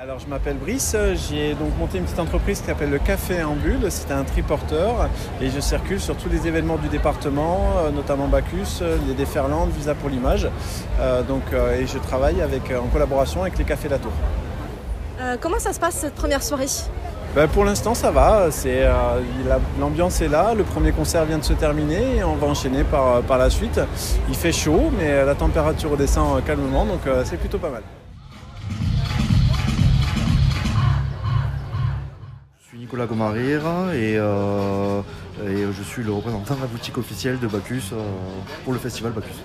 Je m'appelle Brice, j'ai donc monté une petite entreprise qui s'appelle le Café en Bulle. C'est un triporteur et je circule sur tous les événements du département, euh, notamment Bacchus, les déferlantes, Visa pour l'image. Euh, donc, euh, et je travaille avec, en collaboration avec les Cafés La Tour. comment ça se passe cette première soirée? Ben, pour l'instant ça va, l'ambiance est là, le premier concert vient de se terminer et on va enchaîner par, par la suite. Il fait chaud mais la température redescend calmement donc c'est plutôt pas mal. Nicolas Gomarira euh, et, je suis le représentant de la boutique officielle de Bacchus euh, pour le festival Bacchus.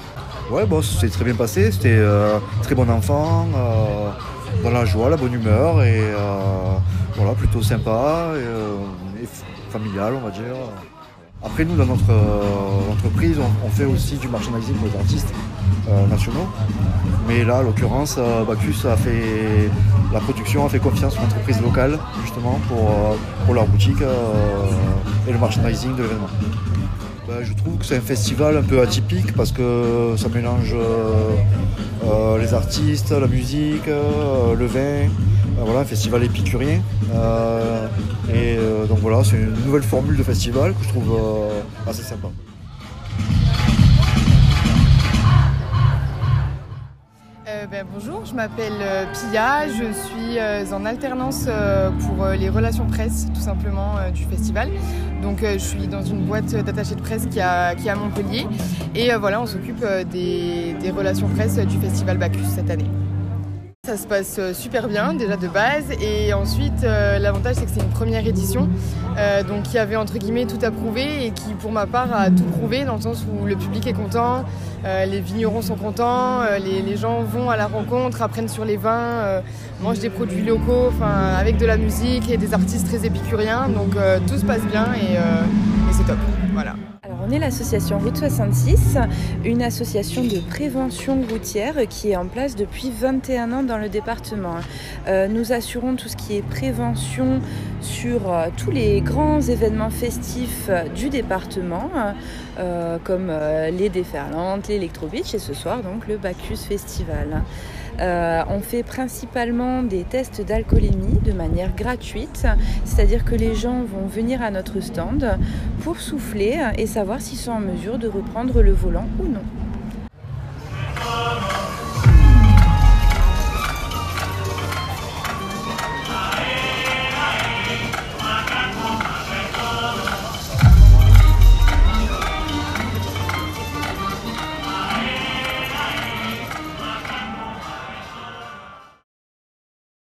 Ouais, bon, c'est très bien passé, c'était euh, très bon enfant, dans la joie, la bonne humeur et voilà, plutôt sympa et, familial, on va dire. Après, nous, dans notre entreprise, on, fait aussi du merchandising pour les artistes nationaux. Mais là, en l'occurrence, Bacchus a fait la production a fait confiance aux entreprises locales justement pour, euh, pour leur boutique euh, et le merchandising de l'événement. Ben, je trouve que c'est un festival un peu atypique parce que ça mélange euh, les artistes, la musique, le vin. Voilà, un festival épicurien. et donc voilà, c'est une nouvelle formule de festival que je trouve assez sympa. Ben, bonjour, je m'appelle euh, Pia, je suis euh, en alternance euh, pour les relations presse tout simplement du festival. Donc je suis dans une boîte d'attaché de presse qui est à Montpellier et voilà, on s'occupe des, des relations presse du festival Bacchus cette année. Ça se passe euh, super bien déjà de base et ensuite euh, l'avantage c'est que c'est une première édition euh, donc qui avait entre guillemets tout approuvé et qui pour ma part a tout prouvé dans le sens où le public est content, les vignerons sont contents, les, gens vont à la rencontre, apprennent sur les vins, mangent des produits locaux, avec de la musique et des artistes très épicuriens donc tout se passe bien et, et c'est top. Voilà. On est l'association Route 66, une association de prévention routière qui est en place depuis 21 ans dans le département. Euh, nous assurons tout ce qui est prévention sur euh, tous les grands événements festifs du département, euh, comme les déferlantes, l'Electro Beach et ce soir donc le Bacchus Festival. Euh, on fait principalement des tests d'alcoolémie de manière gratuite, c'est-à-dire que les gens vont venir à notre stand pour souffler et s'ils sont en mesure de reprendre le volant ou non.